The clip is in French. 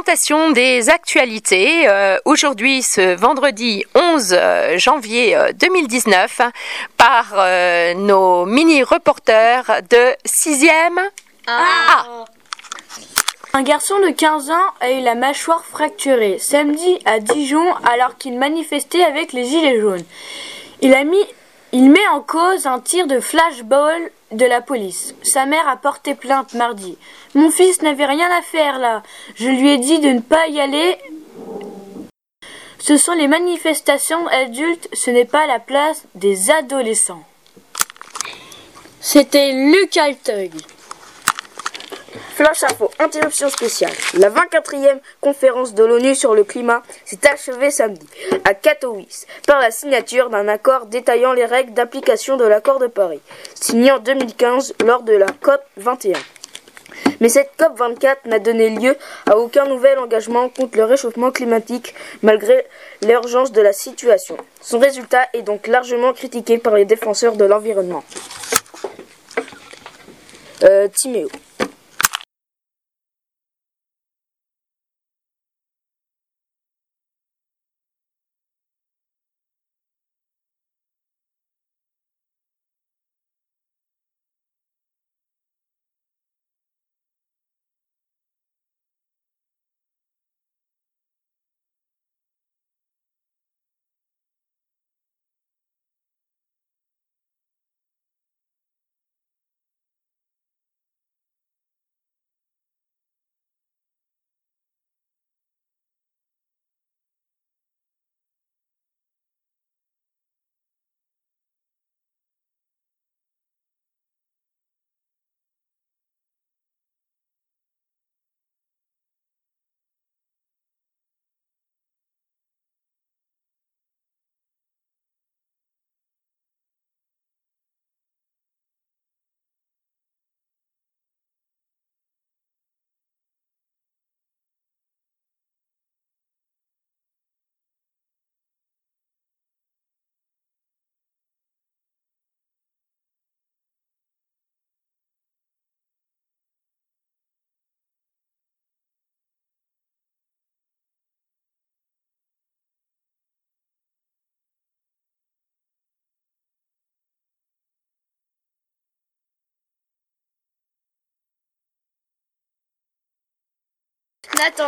présentation des actualités euh, aujourd'hui ce vendredi 11 euh, janvier 2019 par euh, nos mini-reporters de 6e A. Un garçon de 15 ans a eu la mâchoire fracturée samedi à Dijon alors qu'il manifestait avec les gilets jaunes. Il a mis il met en cause un tir de flashball de la police. Sa mère a porté plainte mardi. Mon fils n'avait rien à faire là. Je lui ai dit de ne pas y aller. Ce sont les manifestations adultes, ce n'est pas la place des adolescents. C'était Luc Alteug. Flash Info, interruption spéciale. La 24e conférence de l'ONU sur le climat s'est achevée samedi à Katowice par la signature d'un accord détaillant les règles d'application de l'accord de Paris, signé en 2015 lors de la COP 21. Mais cette COP 24 n'a donné lieu à aucun nouvel engagement contre le réchauffement climatique malgré l'urgence de la situation. Son résultat est donc largement critiqué par les défenseurs de l'environnement. Euh, Timéo. Nathan